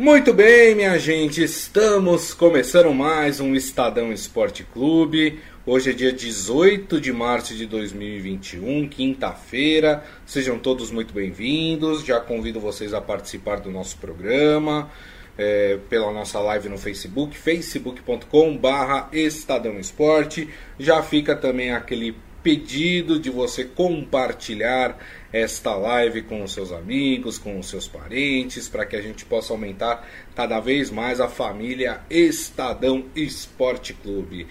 Muito bem, minha gente, estamos começando mais um Estadão Esporte Clube. Hoje é dia 18 de março de 2021, quinta-feira. Sejam todos muito bem-vindos. Já convido vocês a participar do nosso programa é, pela nossa live no Facebook, facebook.com/barra Estadão Esporte. Já fica também aquele pedido de você compartilhar esta live com os seus amigos, com os seus parentes, para que a gente possa aumentar cada vez mais a família Estadão Esporte Clube.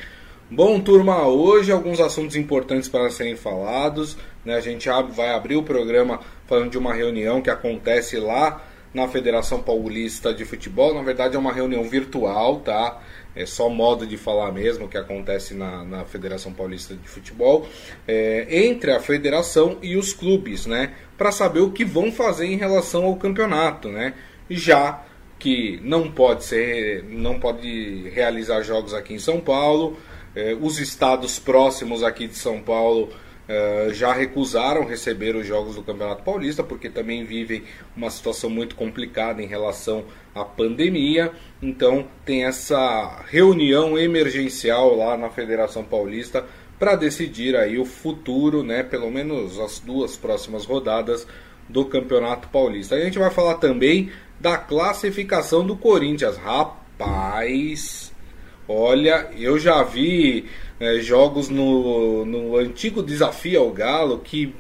Bom, turma, hoje alguns assuntos importantes para serem falados. Né? A gente vai abrir o programa falando de uma reunião que acontece lá na Federação Paulista de Futebol. Na verdade, é uma reunião virtual, tá? é só modo de falar mesmo que acontece na, na Federação Paulista de Futebol, é, entre a federação e os clubes, né? Para saber o que vão fazer em relação ao campeonato, né? Já que não pode ser, não pode realizar jogos aqui em São Paulo, é, os estados próximos aqui de São Paulo Uh, já recusaram receber os jogos do Campeonato Paulista, porque também vivem uma situação muito complicada em relação à pandemia. Então, tem essa reunião emergencial lá na Federação Paulista para decidir aí o futuro, né, pelo menos as duas próximas rodadas do Campeonato Paulista. A gente vai falar também da classificação do Corinthians. Rapaz, olha, eu já vi é, jogos no, no antigo desafio ao Galo que,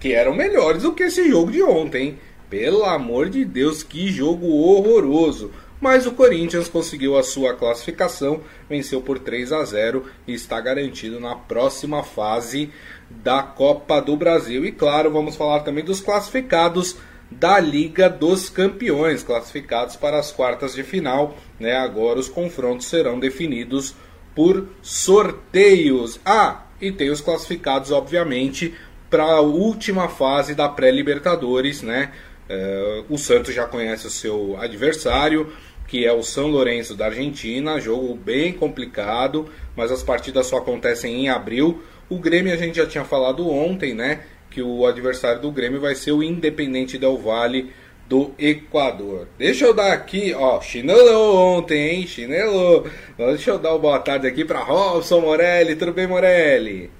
que eram melhores do que esse jogo de ontem. Pelo amor de Deus, que jogo horroroso! Mas o Corinthians conseguiu a sua classificação, venceu por 3 a 0 e está garantido na próxima fase da Copa do Brasil. E claro, vamos falar também dos classificados da Liga dos Campeões, classificados para as quartas de final. Né? Agora os confrontos serão definidos por sorteios. Ah, e tem os classificados, obviamente, para a última fase da pré-Libertadores, né? É, o Santos já conhece o seu adversário, que é o São Lourenço da Argentina, jogo bem complicado, mas as partidas só acontecem em abril. O Grêmio a gente já tinha falado ontem, né? Que o adversário do Grêmio vai ser o Independente Del Valle do Equador. Deixa eu dar aqui, ó, chinelou ontem, hein? Chinelou. Deixa eu dar uma boa tarde aqui para Robson Morelli. Tudo bem, Morelli?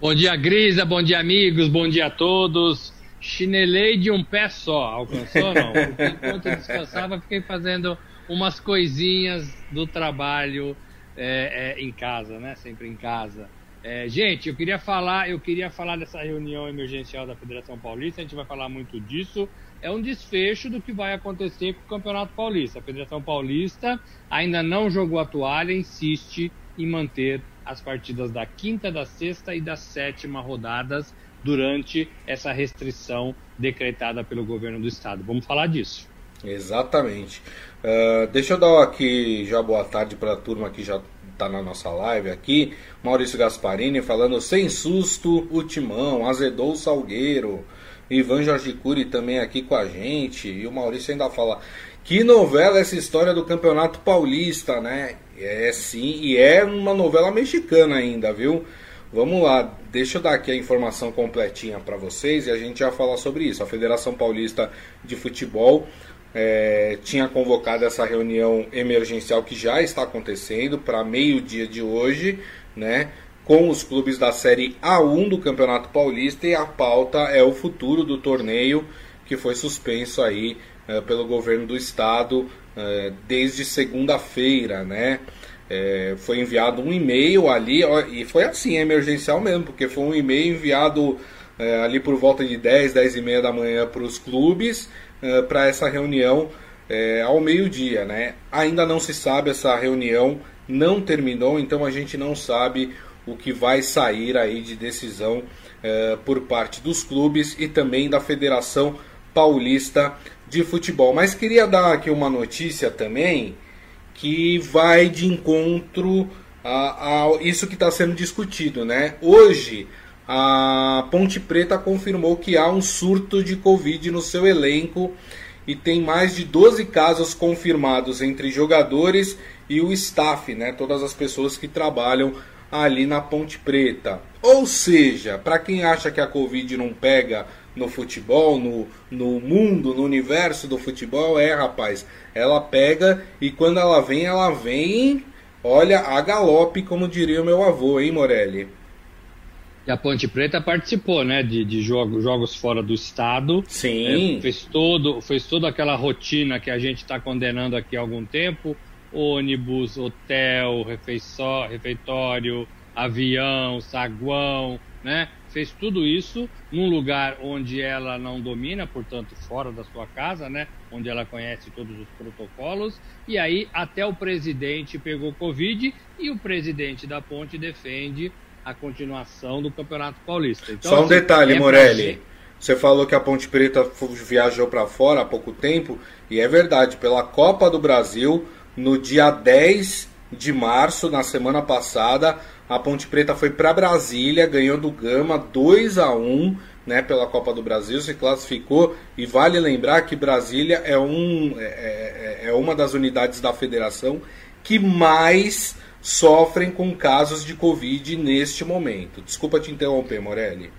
Bom dia, Grisa. Bom dia, amigos. Bom dia a todos. Chinelei de um pé só. Alcançou não? Porque enquanto eu descansava, fiquei fazendo umas coisinhas do trabalho é, é, em casa, né? Sempre em casa. É, gente, eu queria falar, eu queria falar dessa reunião emergencial da Federação Paulista. A gente vai falar muito disso é um desfecho do que vai acontecer com o Campeonato Paulista. A Federação Paulista ainda não jogou a toalha, insiste em manter as partidas da quinta, da sexta e da sétima rodadas durante essa restrição decretada pelo governo do estado. Vamos falar disso. Exatamente. Uh, deixa eu dar aqui já boa tarde para a turma que já está na nossa live aqui. Maurício Gasparini falando sem susto, o timão, azedou o salgueiro. Ivan Jorge Cury também aqui com a gente. E o Maurício ainda fala: que novela essa história do Campeonato Paulista, né? É sim, e é uma novela mexicana ainda, viu? Vamos lá, deixa eu dar aqui a informação completinha para vocês e a gente já falar sobre isso. A Federação Paulista de Futebol é, tinha convocado essa reunião emergencial que já está acontecendo para meio-dia de hoje, né? Com os clubes da Série A1 do Campeonato Paulista e a pauta é o futuro do torneio que foi suspenso aí é, pelo governo do estado é, desde segunda-feira, né? É, foi enviado um e-mail ali ó, e foi assim, emergencial mesmo, porque foi um e-mail enviado ali por volta de 10, 10 e meia da manhã para os clubes para essa reunião ao meio-dia, né? Ainda não se sabe, essa reunião não terminou, então a gente não sabe o que vai sair aí de decisão eh, por parte dos clubes e também da Federação Paulista de Futebol. Mas queria dar aqui uma notícia também que vai de encontro a, a isso que está sendo discutido, né? Hoje a Ponte Preta confirmou que há um surto de Covid no seu elenco e tem mais de 12 casos confirmados entre jogadores e o staff, né? Todas as pessoas que trabalham ali na Ponte Preta. Ou seja, para quem acha que a Covid não pega no futebol, no, no mundo, no universo do futebol, é rapaz, ela pega e quando ela vem, ela vem, olha, a galope, como diria o meu avô, hein, Morelli? E a Ponte Preta participou, né, de, de jogos, jogos fora do estado. Sim. É, fez, todo, fez toda aquela rotina que a gente está condenando aqui há algum tempo: ônibus, hotel, refeiçó, refeitório, avião, saguão, né? Fez tudo isso num lugar onde ela não domina, portanto, fora da sua casa, né? Onde ela conhece todos os protocolos. E aí, até o presidente pegou Covid e o presidente da Ponte defende a continuação do Campeonato Paulista. Então, Só um assim, detalhe, é Morelli. Você falou que a Ponte Preta viajou para fora há pouco tempo, e é verdade, pela Copa do Brasil, no dia 10 de março, na semana passada, a Ponte Preta foi para Brasília, ganhou do Gama 2 a 1 né, pela Copa do Brasil, se classificou. E vale lembrar que Brasília é, um, é, é, é uma das unidades da federação que mais sofrem com casos de Covid neste momento. Desculpa te interromper, Morelli.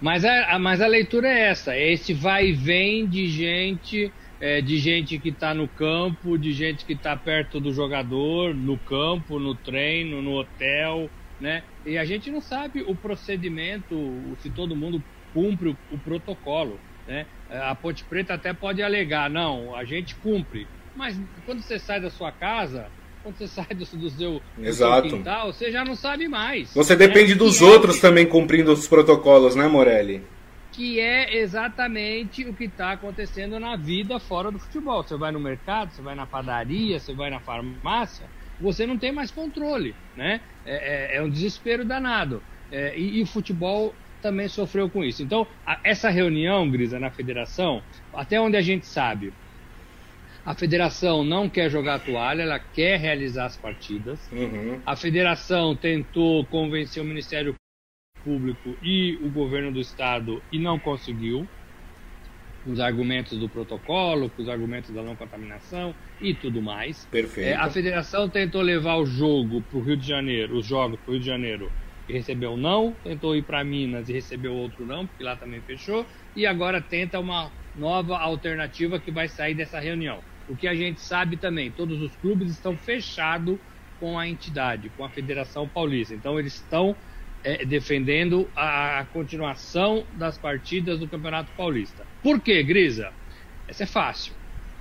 Mas a, mas a leitura é essa: é esse vai e vem de gente é, de gente que está no campo, de gente que está perto do jogador, no campo, no treino, no hotel, né? E a gente não sabe o procedimento, se todo mundo cumpre o, o protocolo, né? A Ponte Preta até pode alegar, não, a gente cumpre. Mas quando você sai da sua casa, quando você sai do, do, seu, do seu, quintal, você já não sabe mais. Você né? depende dos e outros é... também cumprindo os protocolos, né, Morelli? Que é exatamente o que está acontecendo na vida fora do futebol. Você vai no mercado, você vai na padaria, você vai na farmácia, você não tem mais controle, né? É, é, é um desespero danado. É, e, e, o futebol também sofreu com isso. Então, a, essa reunião, Grisa, na federação, até onde a gente sabe, a federação não quer jogar a toalha, ela quer realizar as partidas. Uhum. A federação tentou convencer o Ministério Público e o governo do estado e não conseguiu, com os argumentos do protocolo, com os argumentos da não contaminação e tudo mais. Perfeito. É, a federação tentou levar o jogo para o Rio de Janeiro, os jogos para o Rio de Janeiro e recebeu não, tentou ir para Minas e recebeu outro não, porque lá também fechou, e agora tenta uma nova alternativa que vai sair dessa reunião. O que a gente sabe também, todos os clubes estão fechados com a entidade, com a Federação Paulista. Então eles estão é, defendendo a, a, continuação das partidas do Campeonato Paulista. Por quê, Grisa? Essa é fácil.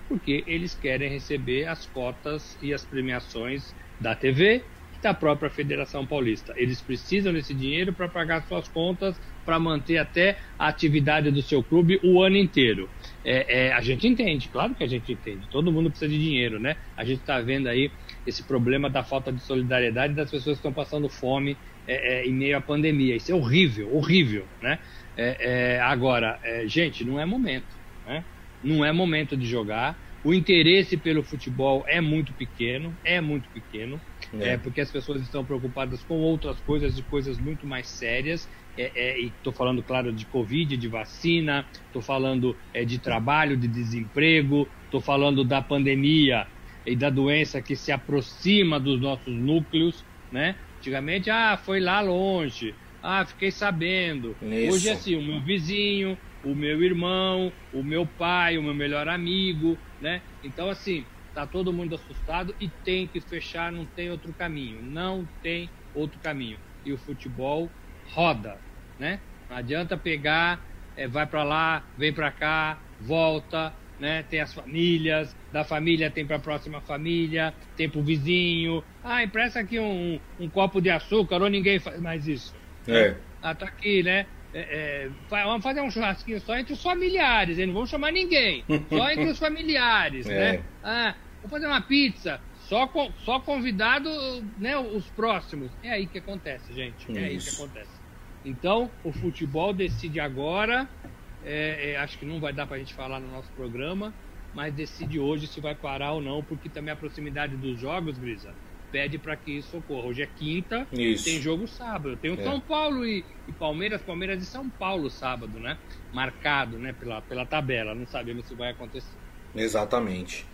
Porque eles querem receber as cotas e as premiações da TV e da própria Federação Paulista. Eles precisam desse dinheiro para pagar suas contas, para manter até a atividade do seu clube o ano inteiro. É, é, a gente entende, claro que a gente entende. Todo mundo precisa de dinheiro, né? A gente está vendo aí esse problema da falta de solidariedade das pessoas que estão passando fome é, é, em meio à pandemia. Isso é horrível, horrível, né? É, é agora, é, gente, não é momento, né? Não é momento de jogar. O interesse pelo futebol é muito pequeno, é muito pequeno, é. porque as pessoas estão preocupadas com outras coisas e coisas muito mais sérias. e estou falando, claro, de Covid, de vacina, estou falando de trabalho, de desemprego, estou falando da pandemia e da doença que se aproxima dos nossos núcleos, né? Antigamente, ah, foi lá longe. Ah, fiquei sabendo. Isso. Hoje é assim, o meu vizinho, o meu irmão, o meu pai, o meu melhor amigo, né? Então, assim, tá todo mundo assustado e tem que fechar, não tem outro caminho. Não tem outro caminho. E o futebol roda, né? Não adianta pegar, é, vai para lá, vem para cá, volta, né? Tem as famílias, da família tem para a próxima família, tem para o vizinho. Ah, empresta aqui um, um, copo de açúcar, ou ninguém faz mais isso. É. Ah, tá aqui, né? É, é, vamos fazer um churrasquinho só entre os familiares, hein? não vamos chamar ninguém, só entre os familiares, é. né? Ah, vou fazer uma pizza, só, com, só convidado, né, os próximos. É aí que acontece, gente. É isso. aí que acontece. Então, o futebol decide agora é, é, acho que não vai dar para a gente falar no nosso programa, mas decide hoje se vai parar ou não, porque também a proximidade dos jogos, Grisa, pede para que isso ocorra. Hoje é quinta, isso. tem jogo sábado. Tem o é. São Paulo e, e, Palmeiras, Palmeiras e São Paulo sábado, né? Marcado, né? Pela, pela tabela. Não sabemos se vai acontecer. Exatamente.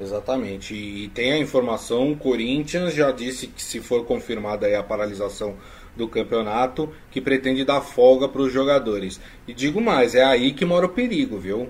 Exatamente. E tem a informação, o Corinthians já disse que se for confirmada a paralisação do campeonato, que pretende dar folga para os jogadores. E digo mais, é aí que mora o perigo, viu?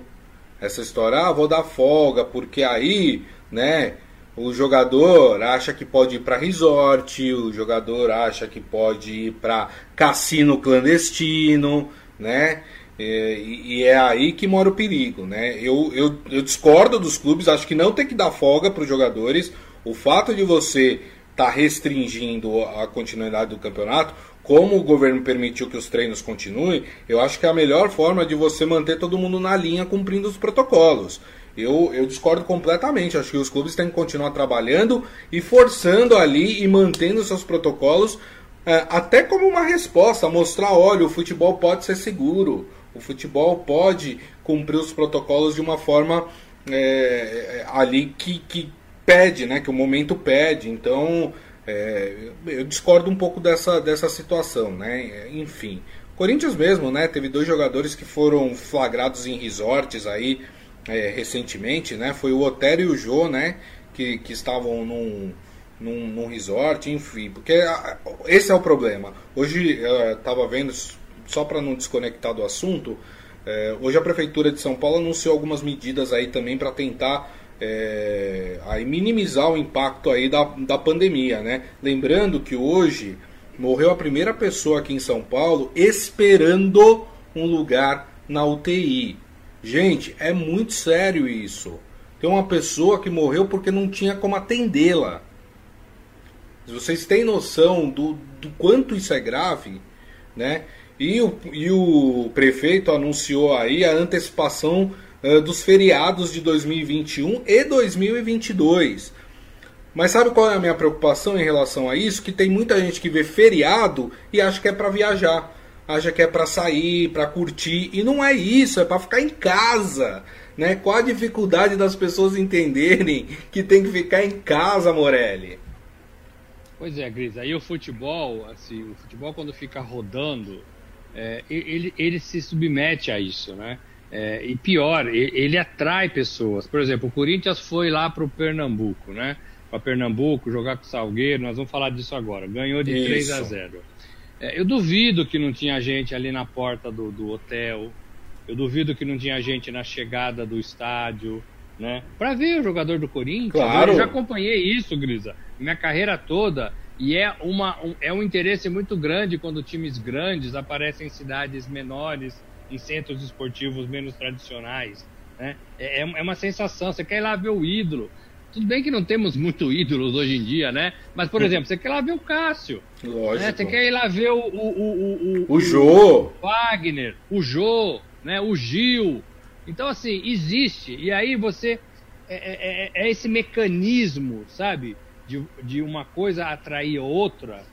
Essa história, ah, vou dar folga, porque aí, né, o jogador acha que pode ir para resort, o jogador acha que pode ir para cassino clandestino, né? E, e, é aí que mora o perigo, né? Eu, eu, eu discordo dos clubes, acho que não tem que dar folga para os jogadores. O fato de você estar tá restringindo a continuidade do campeonato, como o governo permitiu que os treinos continuem, eu acho que é a melhor forma de você manter todo mundo na linha cumprindo os protocolos. Eu, eu discordo completamente. Acho que os clubes têm que continuar trabalhando e forçando ali e mantendo seus protocolos, é, até como uma resposta, mostrar: olha, o futebol pode ser seguro, o futebol pode cumprir os protocolos de uma forma é, ali que, que pede, né, que o momento pede. Então, é, eu discordo um pouco dessa, dessa situação, né? Enfim, Corinthians mesmo, né? Teve dois jogadores que foram flagrados em resorts aí é, recentemente, né? Foi o Otério e o Jô, né? Que, que estavam num, num, num resort, enfim. Porque a, esse é o problema. Hoje eu estava vendo, só para não desconectar do assunto, é, hoje a Prefeitura de São Paulo anunciou algumas medidas aí também para tentar é, aí minimizar o impacto aí da, da pandemia, né? Lembrando que hoje morreu a primeira pessoa aqui em São Paulo esperando um lugar na UTI. Gente, é muito sério isso. Tem uma pessoa que morreu porque não tinha como atendê-la. Vocês têm noção do, do quanto isso é grave, né? E o, e o prefeito anunciou aí a antecipação uh, dos feriados de 2021 e 2022. Mas sabe qual é a minha preocupação em relação a isso? Que tem muita gente que vê feriado e acha que é para viajar acha que é para sair, para curtir, e não é isso, é para ficar em casa. Né? Qual a dificuldade das pessoas entenderem que tem que ficar em casa, Morelli? Pois é, Gris, aí o futebol, assim, o futebol quando fica rodando, é, ele, ele se submete a isso, né? É, e pior, ele, atrai pessoas. Por exemplo, o Corinthians foi lá para o Pernambuco, né? Para Pernambuco, jogar com o Salgueiro, nós vamos falar disso agora. Ganhou de isso. 3 a 0. É, eu duvido que não tinha gente ali na porta do, do hotel. Eu duvido que não tinha gente na chegada do estádio, né? Para ver o jogador do Corinthians. Claro. Eu já acompanhei isso, Grisa, minha carreira toda. E é, uma, um, é um interesse muito grande quando times grandes aparecem em cidades menores, em centros esportivos menos tradicionais. Né? É, é uma sensação. Você quer ir lá ver o ídolo. Tudo bem que não temos muito ídolos hoje em dia, né? Mas, por exemplo, você quer ir lá ver o Cássio. Lógico. Né? Você quer ir lá ver o. O, o, o, o Jô. O Wagner, o Jô, né? o Gil. Então, assim, existe. E aí você. É, é, é, é esse mecanismo, sabe? De, de uma coisa atrair outra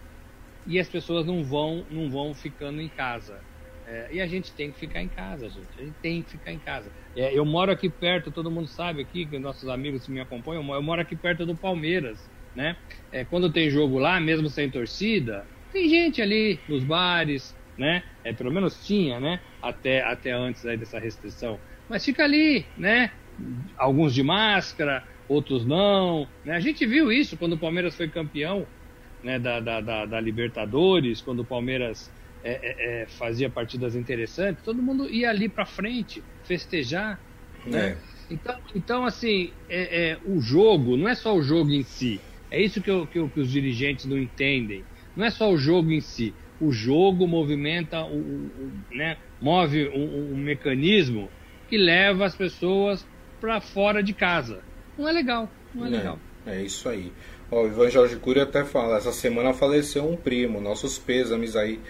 e as pessoas não vão, não vão ficando em casa. É, e a gente tem que ficar em casa, gente. A gente tem que ficar em casa. É, eu moro aqui perto, todo mundo sabe aqui, que nossos amigos que me acompanham, eu moro aqui perto do Palmeiras, né? É, quando tem jogo lá, mesmo sem torcida, tem gente ali nos bares, né? É, pelo menos tinha, né? Até, até antes aí dessa restrição. Mas fica ali, né? Alguns de máscara, outros não. Né? A gente viu isso quando o Palmeiras foi campeão né, da, da, da, da Libertadores, quando o Palmeiras é, é, é, fazia partidas interessantes, todo mundo ia ali para frente festejar, né? É. Então, então assim, é, o jogo não é só o jogo em si. É isso que, eu, que, eu, que, os dirigentes não entendem. Não é só o jogo em si. O jogo movimenta, o, o né, move um, um, mecanismo que leva as pessoas para fora de casa. Não é legal. Não é, legal. É isso aí. Ó, o Ivan Jorge Cury até fala, essa semana faleceu um primo, nossos pêsames aí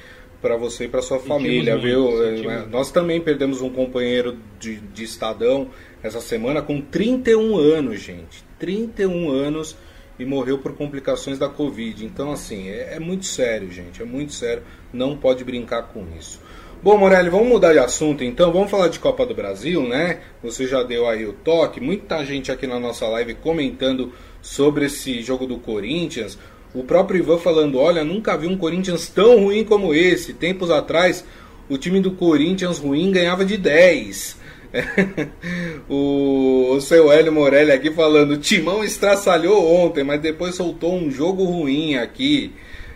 para você e para sua família, muito, viu? É, nós também perdemos um companheiro de, de Estadão essa semana com 31 anos, gente. 31 anos e morreu por complicações da Covid. Então, assim, é, é muito sério, gente. É muito sério. Não pode brincar com isso. Bom, Morelli, vamos mudar de assunto então. Vamos falar de Copa do Brasil, né? Você já deu aí o toque. Muita gente aqui na nossa live comentando sobre esse jogo do Corinthians. O próprio Ivan falando: olha, nunca vi um Corinthians tão ruim como esse. Tempos atrás, o time do Corinthians ruim ganhava de 10. o, o seu Hélio Morelli aqui falando: Timão estraçalhou ontem, mas depois soltou um jogo ruim aqui.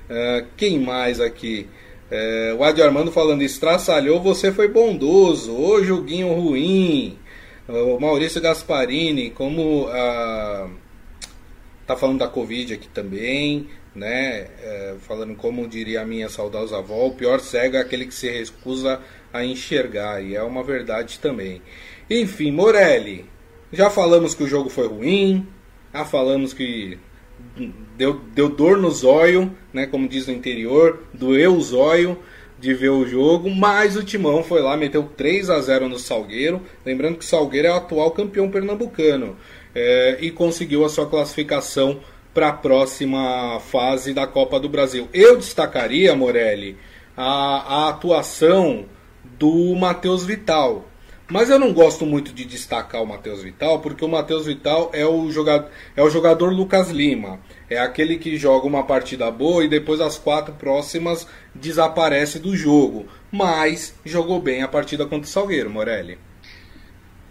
Uh, quem mais aqui? Uh, o Adi Armando falando: estraçalhou, você foi bondoso. Ô joguinho ruim. Uh, o Maurício Gasparini, como. Uh, tá falando da Covid aqui também né? É, falando como diria a minha saudosa avó, o pior cego é aquele que se recusa a enxergar, e é uma verdade também. Enfim, Morelli, já falamos que o jogo foi ruim, já falamos que deu, deu dor no zóio, né? Como diz no interior, doeu o zóio de ver o jogo, mas o Timão foi lá, meteu 3 a 0 no Salgueiro, lembrando que o Salgueiro é o atual campeão pernambucano, é, e conseguiu a sua classificação para a próxima fase da Copa do Brasil. Eu destacaria, Morelli, a, a atuação do Matheus Vital. Mas eu não gosto muito de destacar o Matheus Vital, porque o Matheus Vital é o, jogador, é o jogador Lucas Lima. É aquele que joga uma partida boa e depois as quatro próximas desaparece do jogo. Mas jogou bem a partida contra o Salgueiro, Morelli.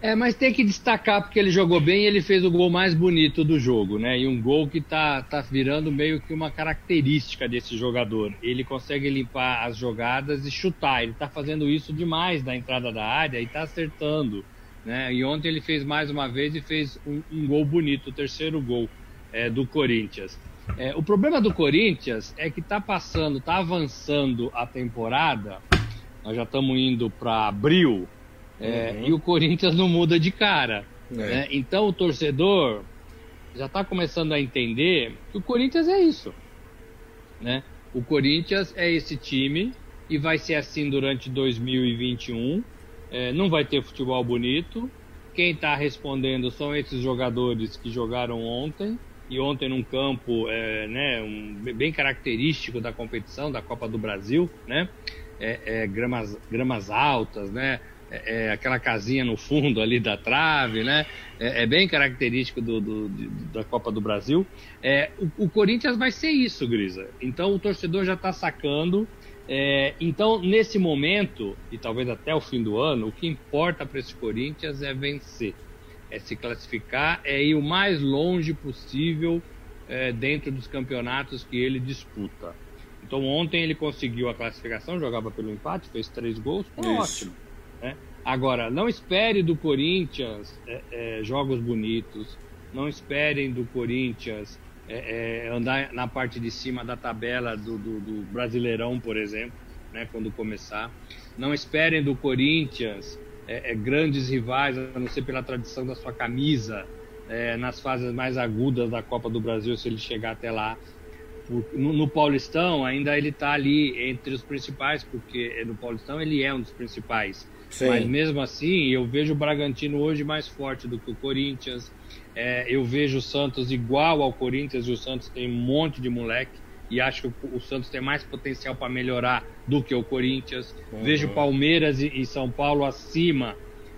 É, mas tem que destacar porque ele jogou bem e ele fez o gol mais bonito do jogo, né? E um gol que tá, tá virando meio que uma característica desse jogador. Ele consegue limpar as jogadas e chutar. Ele tá fazendo isso demais na entrada da área e tá acertando. Né? E ontem ele fez mais uma vez e fez um, um gol bonito, o terceiro gol é, do Corinthians. É, o problema do Corinthians é que tá passando, tá avançando a temporada. Nós já estamos indo para abril é, uhum. E o Corinthians não muda de cara. É. Né? Então o torcedor já está começando a entender que o Corinthians é isso. Né? O Corinthians é esse time e vai ser assim durante 2021. É, não vai ter futebol bonito. Quem está respondendo são esses jogadores que jogaram ontem e ontem num campo é, né, um, bem característico da competição da Copa do Brasil, né? É, é, gramas, gramas altas, né? É, é, aquela casinha no fundo ali da trave, né? É, é bem característico do, do, da Copa do Brasil. É, o, o, Corinthians vai ser isso, Grisa. Então o torcedor já está sacando. É, então, nesse momento, e talvez até o fim do ano, o que importa para esse Corinthians é vencer, é se classificar, é ir o mais longe possível é, dentro dos campeonatos que ele disputa. Então, ontem ele conseguiu a classificação, jogava pelo empate, fez três gols, foi ótimo. Né? Agora, não espere do Corinthians é, é, jogos bonitos, não esperem do Corinthians é, é andar na parte de cima da tabela do, do, do, Brasileirão, por exemplo, né, quando começar. Não esperem do Corinthians é, é, grandes rivais, a não ser pela tradição da sua camisa, nas fases mais agudas da Copa do Brasil, se ele chegar até lá. No, no, Paulistão, ainda ele está ali entre os principais, porque no Paulistão ele é um dos principais. Sim. Mas mesmo assim, eu vejo o Bragantino hoje mais forte do que o Corinthians. É, eu vejo o Santos igual ao Corinthians e o Santos tem um monte de moleque. E acho que o, Santos tem mais potencial para melhorar do que o Corinthians. Uhum. Vejo Palmeiras e, e, São Paulo acima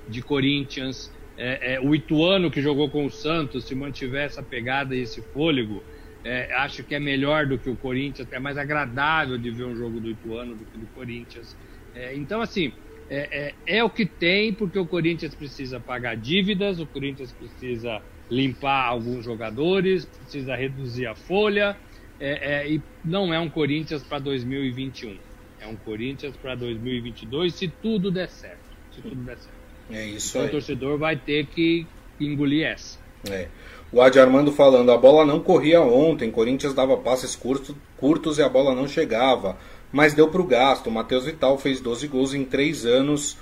de Corinthians. É, é, o Ituano que jogou com o Santos, se mantiver essa pegada e esse fôlego, é, acho que é melhor do que o Corinthians. É mais agradável de ver um jogo do Ituano do que do Corinthians. É, então, assim, é, é, é, o que tem, porque o Corinthians precisa pagar dívidas, o Corinthians precisa limpar alguns jogadores, precisa reduzir a folha, é, é, e não é um Corinthians para 2021. É um Corinthians para 2022, se tudo der certo. Se tudo der certo. É isso então aí. o torcedor vai ter que engolir essa. É. O Adi Armando falando, a bola não corria ontem, Corinthians dava passes curtos, curtos e a bola não chegava mas deu para o gasto. O Matheus Vital fez 12 gols em 3 anos,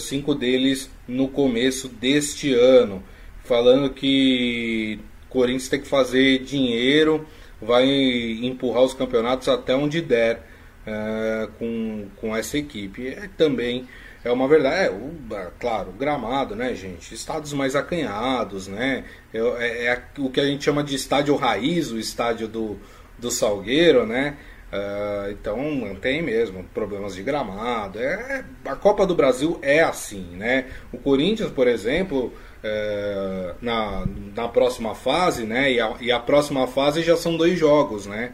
5 eh, deles no começo deste ano. Falando que Corinthians tem que fazer dinheiro, vai empurrar os campeonatos até onde der uh, com, com essa equipe. É, também é uma verdade. É, o, claro, o gramado, né, gente? Estados mais acanhados, né? É, é, é, o que a gente chama de estádio raiz, o estádio do, do Salgueiro, né? Uh, então tem mesmo problemas de gramado. É, a Copa do Brasil é assim, né? O Corinthians, por exemplo, é, na, na próxima fase, né? E a, e a, próxima fase já são dois jogos, né?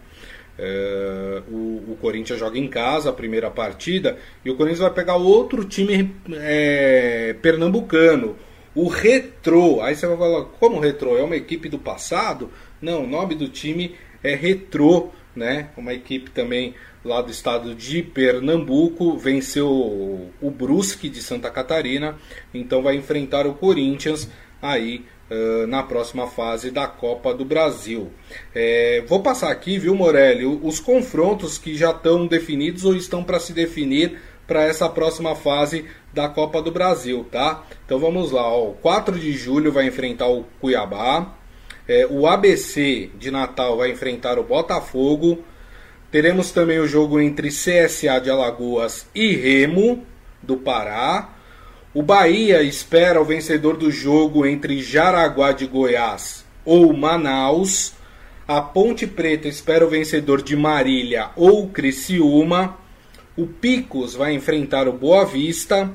É, o, o, Corinthians joga em casa a primeira partida e o Corinthians vai pegar outro time é, pernambucano, o Retrô. Aí você vai falar, como Retrô? É uma equipe do passado? Não, o nome do time é Retrô, né? Uma equipe também lá do estado de Pernambuco, venceu o Brusque de Santa Catarina, então vai enfrentar o Corinthians aí uh, na próxima fase da Copa do Brasil. É, vou passar aqui, viu, Morelli, os confrontos que já estão definidos ou estão para se definir para essa próxima fase da Copa do Brasil, tá? Então vamos lá, ó, 4 de julho vai enfrentar o Cuiabá, é, o ABC de Natal vai enfrentar o Botafogo, Teremos também o jogo entre CSA de Alagoas e Remo do Pará. O Bahia espera o vencedor do jogo entre Jaraguá de Goiás ou Manaus. A Ponte Preta espera o vencedor de Marília ou Criciúma. O Picos vai enfrentar o Boa Vista.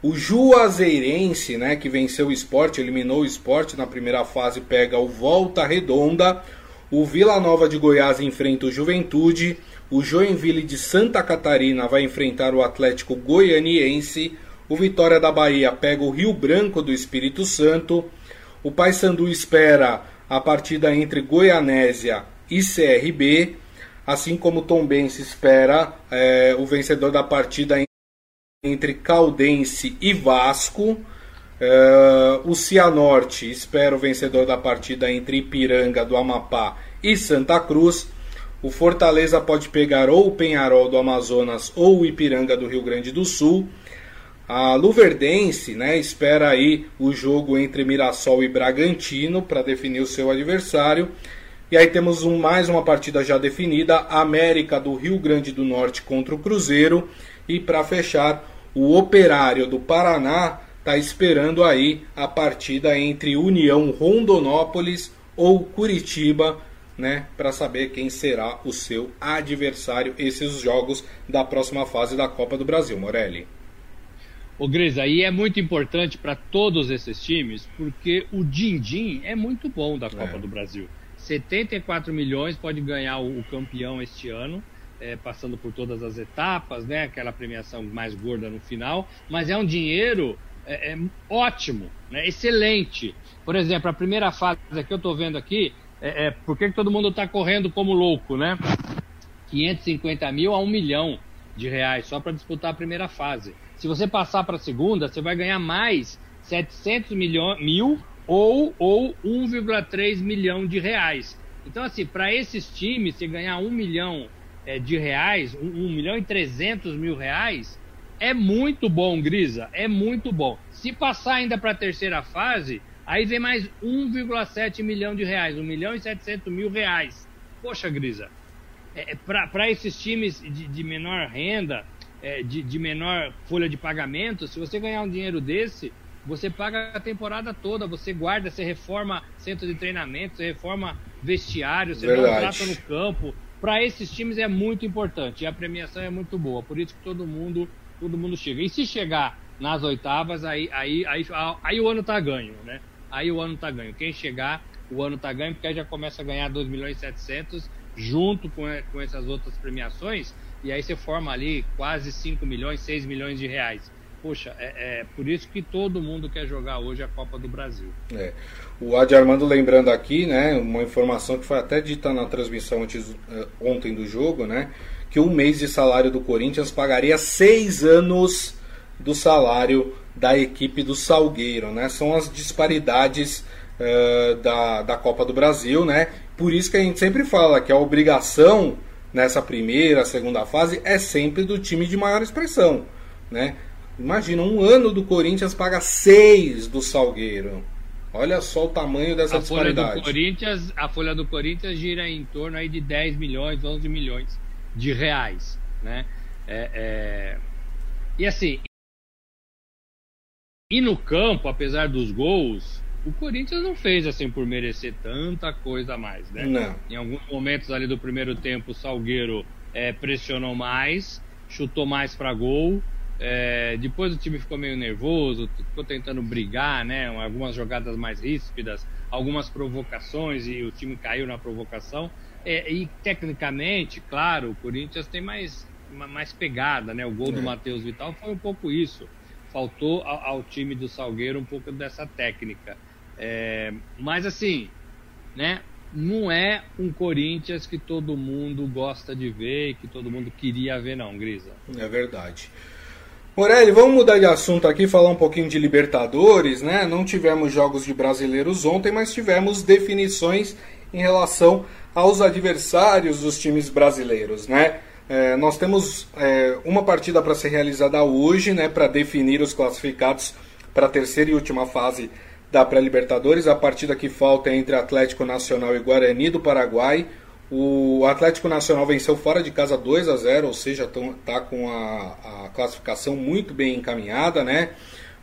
O Juazeirense, né, que venceu o esporte, eliminou o esporte na primeira fase, pega o Volta Redonda. O Vila Nova de Goiás enfrenta o Juventude. O Joinville de Santa Catarina vai enfrentar o Atlético Goianiense. O Vitória da Bahia pega o Rio Branco do Espírito Santo. O Paysandu espera a partida entre Goianésia e CRB. Assim como o Tombense espera é, o vencedor da partida entre Caldense e Vasco. Uh, o Cianorte espera o vencedor da partida entre Ipiranga do Amapá e Santa Cruz. O Fortaleza pode pegar ou o Penharol do Amazonas ou o Ipiranga do Rio Grande do Sul. A Luverdense né, espera aí o jogo entre Mirassol e Bragantino para definir o seu adversário. E aí temos um, mais uma partida já definida: América do Rio Grande do Norte contra o Cruzeiro. E para fechar, o Operário do Paraná está esperando aí a partida entre União Rondonópolis ou Curitiba, né, para saber quem será o seu adversário esses jogos da próxima fase da Copa do Brasil, Morelli. O Gris, aí é muito importante para todos esses times, porque o din-din é muito bom da Copa é. do Brasil. 74 milhões pode ganhar o, campeão este ano, é, passando por todas as etapas, né? Aquela premiação mais gorda no final, mas é um dinheiro é, é ótimo, né? excelente. Por exemplo, a primeira fase que eu estou vendo aqui, é, é por que todo mundo está correndo como louco, né? 550 mil a 1 milhão de reais só para disputar a primeira fase. Se você passar para a segunda, você vai ganhar mais 700 milhão, mil ou, ou 1,3 milhão de reais. Então, assim, para esses times, você ganhar 1 milhão é, de reais, 1, 1 milhão e 300 mil reais, é muito bom, Grisa, é muito bom. Se passar ainda para a terceira fase, aí vem mais 1,7 milhão de reais, 1 milhão e 700 mil reais. Poxa, Grisa, é, é para esses times de, de menor renda, é, de, de menor folha de pagamento, se você ganhar um dinheiro desse, você paga a temporada toda, você guarda, você reforma centro de treinamento, você reforma vestiário, você contrata no campo. Para esses times é muito importante e a premiação é muito boa. Por isso que todo mundo todo mundo chega. E se chegar nas oitavas, aí, aí, aí, aí o ano tá ganho, né? Aí o ano tá ganho. Quem chegar, o ano tá ganho, porque aí já começa a ganhar 2 milhões e 700 junto com, com essas outras premiações, e aí você forma ali quase 5 milhões, 6 milhões de reais. Poxa, é, é, por isso que todo mundo quer jogar hoje a Copa do Brasil. É. O Adi Armando lembrando aqui, né, uma informação que foi até dita na transmissão antes, uh, ontem do jogo, né, que um mês de salário do Corinthians pagaria seis anos do salário da equipe do Salgueiro, né? São as disparidades uh, da, da Copa do Brasil, né? Por isso que a gente sempre fala que a obrigação nessa primeira, segunda fase é sempre do time de maior expressão, né? Imagina, um ano do Corinthians paga seis do Salgueiro. Olha só o tamanho dessa a disparidade. Folha do Corinthians, a folha do Corinthians gira em torno aí de 10 milhões, 11 milhões de reais, né? É, é... E assim, e no campo, apesar dos gols, o Corinthians não fez assim por merecer tanta coisa a mais, né? Não. Em alguns momentos ali do primeiro tempo, o Salgueiro é, pressionou mais, chutou mais para gol. É, depois o time ficou meio nervoso, ficou tentando brigar, né? Algumas jogadas mais ríspidas, algumas provocações e o time caiu na provocação. É, e tecnicamente, claro, o Corinthians tem mais, mais pegada, né? O gol do é. Matheus Vital foi um pouco isso. Faltou ao, ao, time do Salgueiro um pouco dessa técnica. É, mas assim, né? Não é um Corinthians que todo mundo gosta de ver e que todo mundo queria ver, não, Grisa. É verdade. Morelli, vamos mudar de assunto aqui, falar um pouquinho de Libertadores, né? Não tivemos jogos de brasileiros ontem, mas tivemos definições em relação aos adversários dos times brasileiros, né? É, nós temos é, uma partida para ser realizada hoje, né, para definir os classificados para a terceira e última fase da pré-Libertadores. A partida que falta é entre Atlético Nacional e Guarani do Paraguai. O Atlético Nacional venceu fora de casa 2 a 0, ou seja, está com a, a, classificação muito bem encaminhada, né?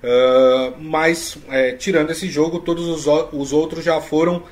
Uh, mas é, tirando esse jogo, todos os, os outros já foram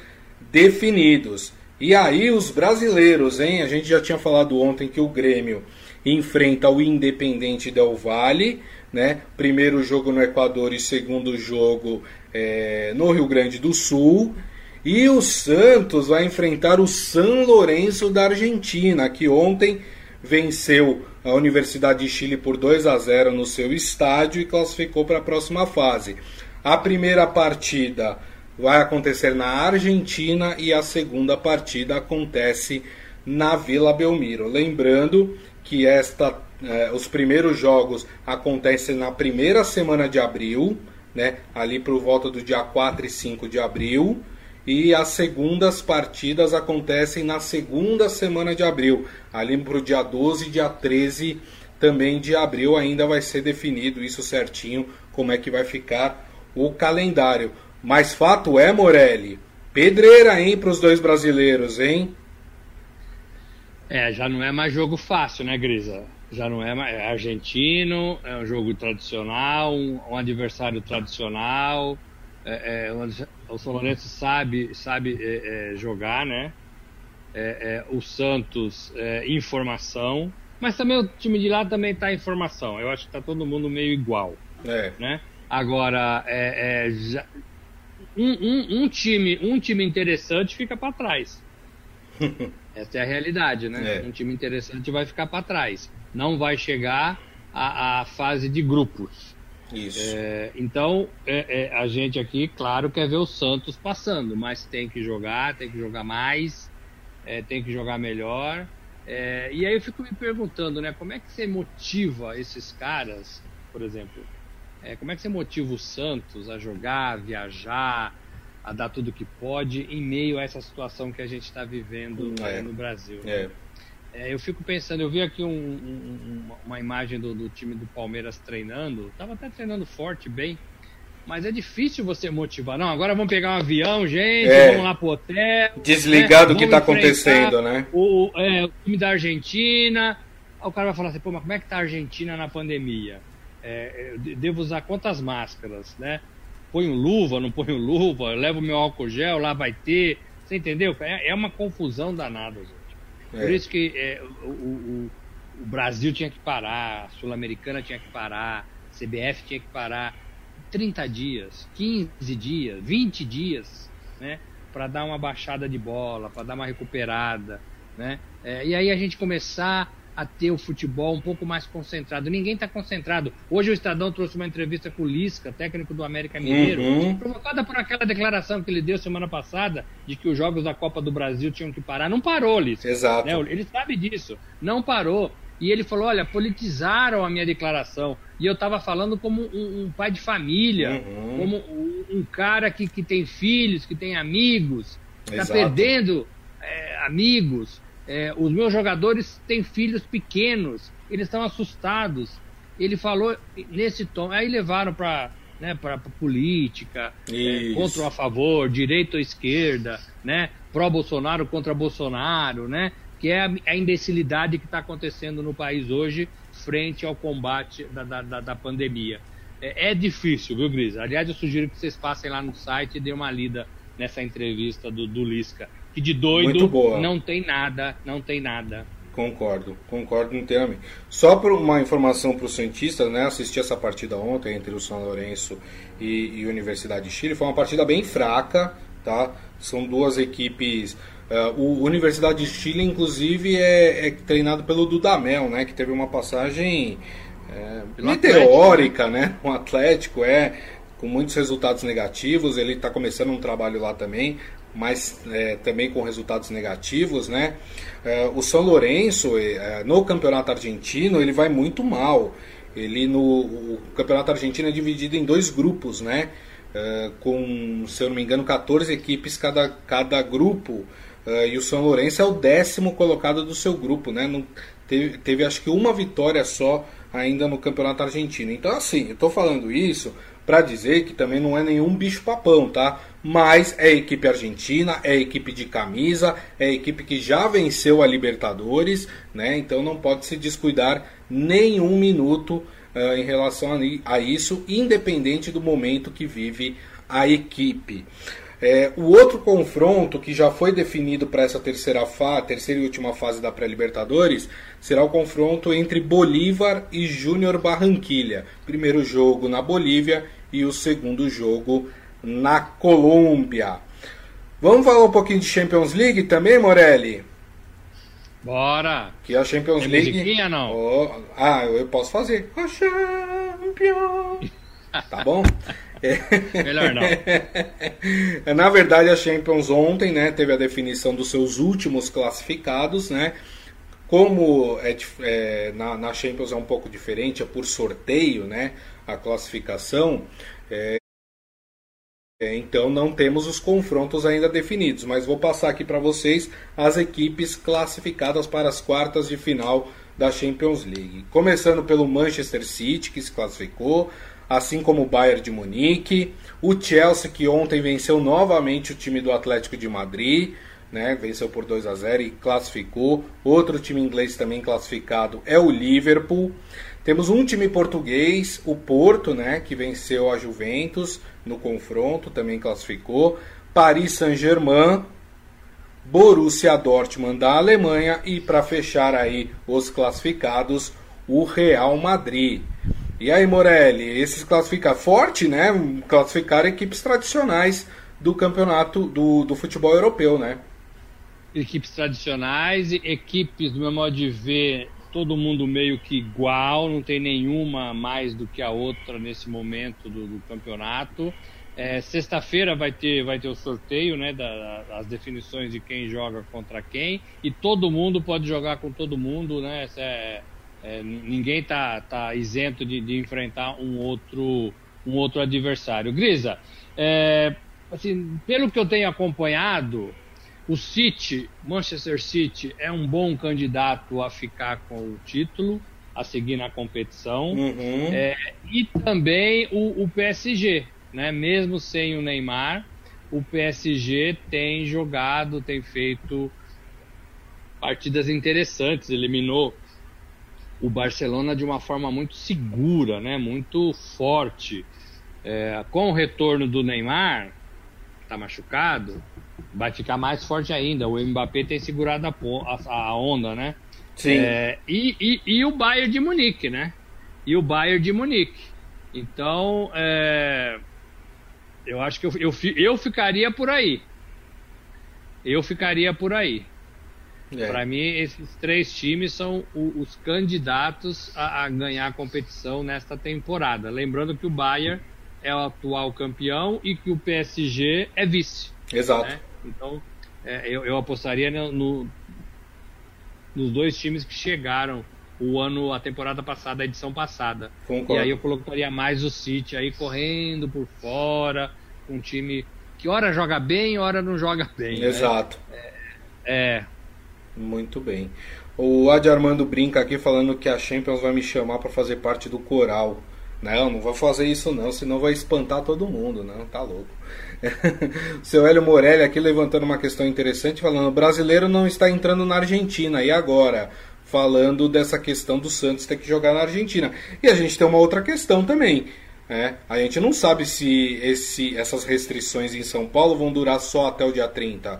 definidos. E aí os brasileiros, hein? A gente já tinha falado ontem que o Grêmio enfrenta o Independente Del Valle, né? Primeiro jogo no Equador e segundo jogo é, no Rio Grande do Sul. E o Santos vai enfrentar o San Lourenço da Argentina, que ontem venceu a Universidade de Chile por 2 a 0 no seu estádio e classificou para a próxima fase. A primeira partida vai acontecer na Argentina e a segunda partida acontece na Vila Belmiro. Lembrando que esta, eh, os primeiros jogos acontecem na primeira semana de abril, né, ali por volta do dia 4 e 5 de abril e as segundas partidas acontecem na segunda semana de abril, ali para o dia 12 e dia 13 também de abril ainda vai ser definido isso certinho, como é que vai ficar o calendário. Mas fato é, Morelli, pedreira, hein, para os dois brasileiros, hein? É, já não é mais jogo fácil, né, Grisa? Já não é mais. É argentino, é um jogo tradicional, um, adversário tradicional é, é, o São Lourenço sabe, sabe é, é jogar, né? É, o Santos, informação. Mas também o time de lá também está em formação. Eu acho que está todo mundo meio igual. Né? Agora, já, um, um, um, time, um time interessante fica para trás. Essa é a realidade, né? Um time interessante vai ficar para trás. Não vai chegar à, à fase de grupos. Isso. É, então, é, é, a gente aqui, claro, quer ver o Santos passando, mas tem que jogar, tem que jogar mais, é, tem que jogar melhor. É, e aí eu fico me perguntando, né, como é que você motiva esses caras, por exemplo? É, como é que você motiva o Santos a jogar, a viajar, a dar tudo que pode em meio a essa situação que a gente está vivendo é. no Brasil? Né? É, eu fico pensando, eu vi aqui um, um, uma imagem do, do, time do Palmeiras treinando, tava até treinando forte, bem, mas é difícil você motivar. Não, agora vamos pegar um avião, gente, é, vamos lá pro hotel. Desligar né, do que tá acontecendo, né? O, é, o time da Argentina. O cara vai falar assim, pô, mas como é que tá a Argentina na pandemia? É, devo usar quantas máscaras, né? Ponho luva, não ponho luva, levo meu álcool gel, lá vai ter. Você entendeu? É, é uma confusão danada, gente. Por é. isso que é, o, o, o, Brasil tinha que parar, a Sul-Americana tinha que parar, a CBF tinha que parar 30 dias, 15 dias, 20 dias, né? Para dar uma baixada de bola, para dar uma recuperada, né? É, e aí a gente começar a ter o futebol um pouco mais concentrado. Ninguém está concentrado. Hoje o Estadão trouxe uma entrevista com o Lisca, técnico do América Mineiro, uhum. provocada por aquela declaração que ele deu semana passada de que os jogos da Copa do Brasil tinham que parar. Não parou, Lisca. Exato. Né? Ele sabe disso. Não parou. E ele falou: olha, politizaram a minha declaração. E eu estava falando como um, um, pai de família, uhum. como um, um, cara que, que tem filhos, que tem amigos, está perdendo é, amigos. É, os meus jogadores têm filhos pequenos, eles estão assustados. Ele falou nesse tom. Aí levaram para né, para política, é, contra ou a favor, direita ou esquerda, né, pró-Bolsonaro contra Bolsonaro, né, que é a, a imbecilidade que está acontecendo no país hoje frente ao combate da, da, da pandemia. É, é, difícil, viu, Gris? Aliás, eu sugiro que vocês passem lá no site e dêem uma lida nessa entrevista do, do Lisca que de doido não tem nada, não tem nada. Concordo, concordo inteiramente. Só por uma informação para os cientistas, né? Assisti essa partida ontem entre o São Lourenço e, e Universidade de Chile. Foi uma partida bem fraca, tá? São duas equipes. Uh, o Universidade de Chile, inclusive, é, é, treinado pelo Dudamel, né? Que teve uma passagem é, meteórica, Atlético, né? né? Um Atlético, é, com muitos resultados negativos. Ele está começando um trabalho lá também, mas é, também com resultados negativos, né? É, o São Lourenço, é, no campeonato argentino, ele vai muito mal. Ele no o campeonato argentino é dividido em dois grupos, né? É, com, se eu não me engano, 14 equipes cada, cada grupo. É, e o São Lourenço é o décimo colocado do seu grupo, né? Não, teve, teve acho que uma vitória só ainda no campeonato argentino. Então, assim, eu estou falando isso para dizer que também não é nenhum bicho-papão, tá? Mas é equipe argentina, é equipe de camisa, é equipe que já venceu a Libertadores, né? Então não pode se descuidar nenhum minuto uh, em relação a, a isso, independente do momento que vive a equipe. É, o outro confronto que já foi definido para essa terceira, fa terceira e última fase da pré-Libertadores será o confronto entre Bolívar e Júnior Barranquilha. Primeiro jogo na Bolívia e o segundo jogo na Colômbia. Vamos falar um pouquinho de Champions League também, Morelli? Bora! Que a Champions Tem League. não? Oh, ah, eu posso fazer. A Champions! tá bom? Melhor não. Na verdade, a Champions ontem né, teve a definição dos seus últimos classificados, né? Como é, é, na, na, Champions é um pouco diferente, é por sorteio, né? A classificação. É, é então não temos os confrontos ainda definidos, mas vou passar aqui para vocês as equipes classificadas para as quartas de final da Champions League. Começando pelo Manchester City, que se classificou, assim como o Bayern de Munique, o Chelsea que ontem venceu novamente o time do Atlético de Madrid, né, venceu por 2 a 0 e classificou. Outro time inglês também classificado é o Liverpool. Temos um time português, o Porto, né, que venceu a Juventus no confronto, também classificou. Paris Saint-Germain, Borussia Dortmund da Alemanha e para fechar aí os classificados, o Real Madrid. E aí, Morelli, esses classificar forte, né? Classificar equipes tradicionais do campeonato do, do futebol europeu, né? Equipes tradicionais, equipes, do meu modo de ver, todo mundo meio que igual, não tem nenhuma mais do que a outra nesse momento do, do campeonato. É, Sexta-feira vai ter, vai ter o sorteio, né, da, das definições de quem joga contra quem, e todo mundo pode jogar com todo mundo, né? É, é, ninguém está tá isento de, de, enfrentar um outro, um outro adversário. Grisa, é, assim, pelo que eu tenho acompanhado, o City, Manchester City, é um bom candidato a ficar com o título, a seguir na competição. Uhum. É, e também o, o PSG, né? mesmo sem o Neymar, o PSG tem jogado, tem feito partidas interessantes, eliminou o Barcelona de uma forma muito segura, né? muito forte. É, com o retorno do Neymar, está machucado, vai ficar mais forte ainda. O Mbappé tem segurado a, a onda, né? Sim. É, e, e, e, o Bayern de Munique, né? E o Bayern de Munique. Então, é, eu acho que eu, eu, eu ficaria por aí. Eu ficaria por aí. É. Para mim, esses três times são o, os candidatos a, a, ganhar a competição nesta temporada. Lembrando que o Bayern é o atual campeão e que o PSG é vice. Exato. Né? Então, é, eu, eu, apostaria no, no, nos dois times que chegaram o ano, a temporada passada, a edição passada. Concordo. E aí eu colocaria mais o City aí correndo por fora, um time que hora joga bem, hora não joga bem. Né? Exato. Né? É, é, muito bem. O Adi Armando brinca aqui falando que a Champions vai me chamar para fazer parte do coral. Não, não vou fazer isso não, senão vai espantar todo mundo, não, tá louco. o seu Hélio Morelli aqui levantando uma questão interessante, falando: o brasileiro não está entrando na Argentina, e agora? Falando dessa questão do Santos ter que jogar na Argentina. E a gente tem uma outra questão também. Né? A gente não sabe se esse, essas restrições em São Paulo vão durar só até o dia 30.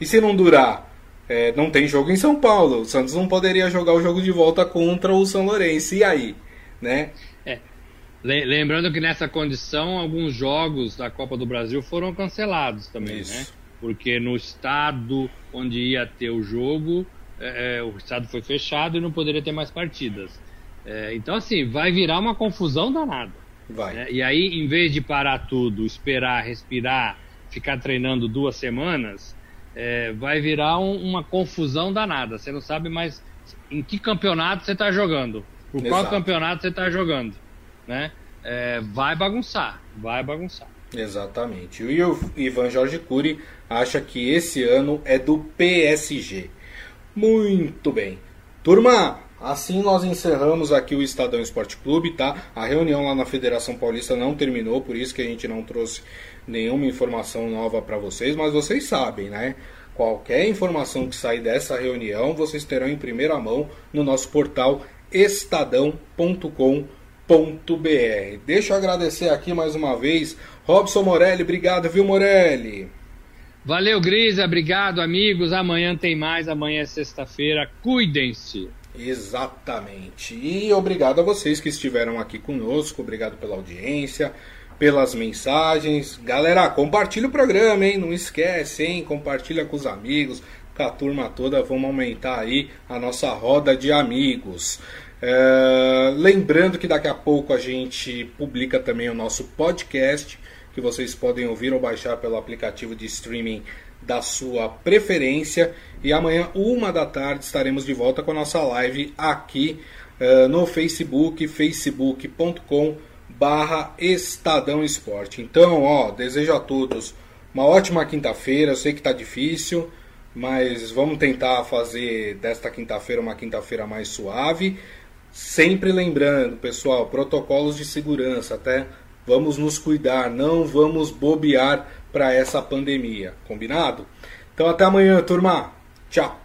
E se não durar, é, não tem jogo em São Paulo. O Santos não poderia jogar o jogo de volta contra o São Lourenço. E aí? Né? Lembrando que nessa condição, alguns jogos da Copa do Brasil foram cancelados também, Isso. né? Porque no estado onde ia ter o jogo, é, é, o estado foi fechado e não poderia ter mais partidas. É, então, assim, vai virar uma confusão danada. Vai. Né? E aí, em vez de parar tudo, esperar, respirar, ficar treinando duas semanas, é, vai virar um, uma confusão danada. Você não sabe mais em que campeonato você está jogando, por Exato. qual campeonato você está jogando né? É, vai bagunçar, vai bagunçar. Exatamente. E o Ivan Jorge Cury acha que esse ano é do PSG. Muito bem. Turma, assim nós encerramos aqui o Estadão Esporte Clube, tá? A reunião lá na Federação Paulista não terminou, por isso que a gente não trouxe nenhuma informação nova para vocês, mas vocês sabem, né? Qualquer informação que sair dessa reunião, vocês terão em primeira mão no nosso portal estadão.com.br www.morelli.br. Deixa eu agradecer aqui mais uma vez. Robson Morelli, obrigado, viu, Morelli? Valeu, Grisa, obrigado, amigos. Amanhã tem mais, amanhã é sexta-feira. Cuidem-se. Exatamente. E obrigado a vocês que estiveram aqui conosco, obrigado pela audiência, pelas mensagens. Galera, compartilha o programa, hein? Não esquece, hein? Compartilha com os amigos, com a turma toda. Vamos aumentar aí a nossa roda de amigos. É, lembrando que daqui a pouco a gente publica também o nosso podcast, que vocês podem ouvir ou baixar pelo aplicativo de streaming da sua preferência. E amanhã, uma da tarde, estaremos de volta com a nossa live aqui uh, no Facebook, facebook.com barra Estadão Esporte. Então, ó, desejo a todos uma ótima quinta-feira. Eu sei que está difícil, mas vamos tentar fazer desta quinta-feira uma quinta-feira mais suave. Sempre lembrando, pessoal, protocolos de segurança, até vamos nos cuidar, não vamos bobear para essa pandemia, combinado? Então até amanhã, turma. Tchau.